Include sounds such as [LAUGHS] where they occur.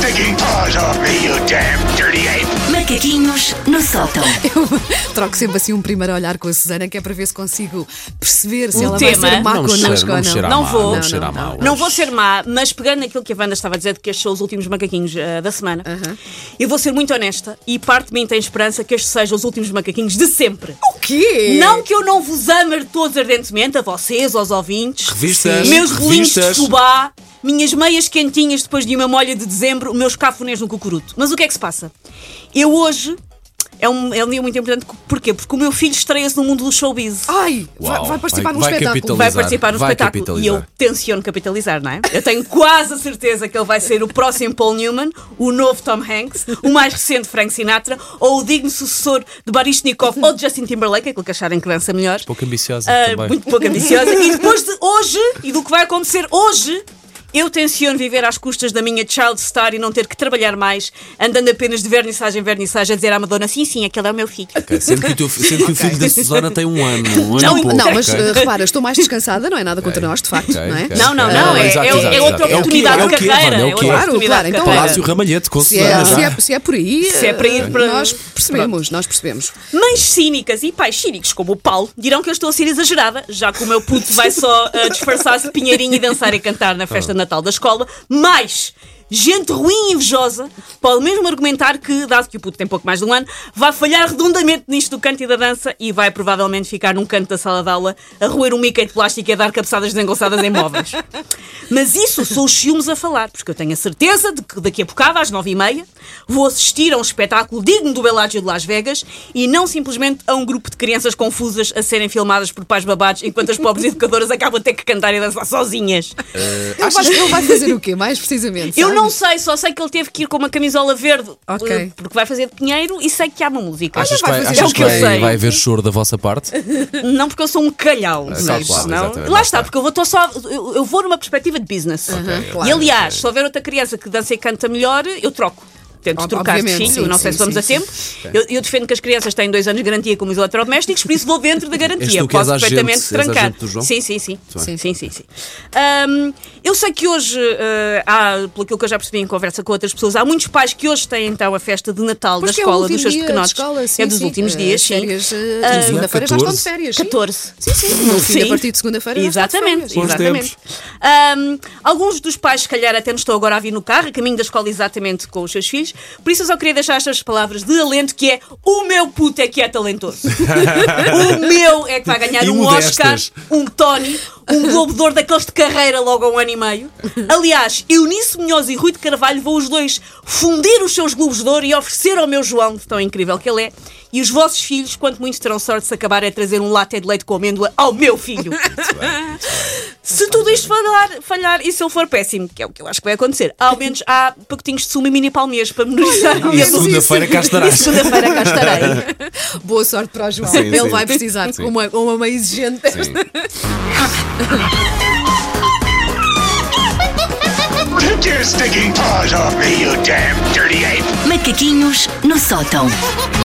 stinking paws off me, you damn dirty ape! Macaquinhos no sótão. [LAUGHS] Eu troco sempre assim um primeiro olhar com a Susana, que é para ver se consigo perceber se O ela tema. vai ser má Não cheira- não ou não. a Não vou. não cheira a Não, mal. não. Não vou ser má, mas pegando naquilo que a Wanda estava a dizer de que estes são os últimos macaquinhos eh, da semana, eu vou ser muito honesta e parte de mim tem esperança que estes sejam os últimos macaquinhos de sempre. O quê? Não que eu não vos ame todos ardentemente, a vocês, aos ouvintes, Revistas, meus bolinhos de revistas. fubá, minhas meias quentinhas depois de uma molha de dezembro, meus cafunés no cucuruto. Mas o que é que se passa? Eu hoje. É um, é um dia muito importante. Porquê? Porque o meu filho estreia-se no mundo do showbiz. Ai, vai, Uau, vai participar num espetáculo. vai participar no vai espetáculo. E eu tenciono capitalizar, não é? Eu tenho quase a certeza que ele vai ser o próximo Paul Newman, o novo Tom Hanks, o mais recente Frank Sinatra, ou o digno sucessor de Baryshnikov ou de Justin Timberlake, aquilo que acharem que dança melhor. Pouco ambiciosa também. muito pouco ambiciosa. E depois de hoje, e do que vai acontecer hoje, eu tenciono viver às custas da minha child star e não ter que trabalhar mais, andando apenas de vernissagem em vernissagem a dizer à Madonna: sim, sim, aquele é o meu filho. Ok, Sendo que, o, teu, sendo que o [LAUGHS] filho da Susana tem um ano. Um ano Não, pouco, Não, mas ok? uh, repara, estou mais descansada, não é nada contra nós, de facto, não é? Não, não, Ah, não, é, exato, é, exato, é outra. É oportunidade de que é, carreira. É é é. Claro, de então. Palácio Ramalhete, com Se é, se, é, se é por aí, Se é para ir uh, para- nós percebemos, nós percebemos. Mães cínicas e pais cínicos, como o Paulo, dirão que eu estou a ser exagerada, já que o meu puto vai só uh, disfarçar-se de pinheirinho e dançar e cantar na festa de Natal da escola. Mas gente ruim e invejosa pode mesmo argumentar que, dado que o puto tem pouco mais de um ano, vai falhar redondamente nisto do canto e da dança e vai provavelmente ficar num canto da sala de aula a roer um Mickey de plástico e a dar cabeçadas desengonçadas em móveis. [LAUGHS] Mas isso são os ciúmes a falar, porque eu tenho a certeza de que daqui a bocado, às nove e meia, vou assistir a um espetáculo digno do Belágio de Las Vegas e não simplesmente a um grupo de crianças confusas a serem filmadas por pais babados enquanto as pobres [LAUGHS] educadoras acabam a ter que cantar e dançar sozinhas. Ele vai, ele vai fazer o quê, mais precisamente? Eu? Não sei, só sei que ele teve que ir com uma camisola verde Ok. eh, porque vai fazer de pinheiro e sei que há uma música. Achas que vai vai, fazer é achas o que eu vai, sei. vai haver choro da vossa parte? Não porque eu sou um calhau, Ah, mas claro, não. exatamente, Lá lá está, está. porque eu vou tô só eu, eu vou numa perspectiva de business. claro. e aliás, se houver outra criança que dança e canta melhor, eu troco. Tento Ob- trocar de filho, sim, não sei sim, se vamos sim, a tempo. Eu, eu defendo que as crianças têm dois anos de garantia como os eletrodomésticos, por isso vou dentro da garantia. Posso agente- perfeitamente trancar. agente do João? Sim, sim, sim. Sim, sim, sim. sim. Ahm, eu sei que hoje eh, há, pelo que eu já percebi em conversa com outras pessoas, há muitos pais que hoje têm então a festa de Natal Pois da é escola dos seus pequenotes. escola, sim, é dos últimos Eh, dias, as sim. férias, eh, Ah, de segunda-feira já estão de 14? férias. sim. 14. Sim, sim. No fim, Sim. a partir de segunda-feira já está de Exatamente, exatamente. Alguns dos pais, se calhar, até nos estão agora a vir no carro, a caminho da escola exatamente com os seus filhos. Por isso eu só queria deixar estas palavras de alento que é o meu puto é que é talentoso. [LAUGHS] o meu é que vai ganhar E um Oscar, modestas. um Tony, um Globo de Ouro daqueles de carreira logo a um ano e meio. Aliás, Eunice Munhoz e Rui de Carvalho vão os dois fundir os seus Globos de Ouro e oferecer ao meu João, de tão incrível que ele é. E os vossos filhos, quanto muito terão sorte se acabarem a trazer um latte de leite com amêndoa ao meu filho. [LAUGHS] Se tudo isto falhar, falhar e se ele for péssimo, que é o que eu acho que vai acontecer, ao menos há pacotinhos de sumo e mini palmeiras para menorizar. E eu- segunda-feira cá [LAUGHS] e estarás. segunda-feira cá estarei. [LAUGHS] Boa sorte para o João. Sim, Ele sim. vai precisar de uma, uma mãe exigente. Sim. Take your stinking paws off me, you damn dirty ape! Macaquinhos no sótão.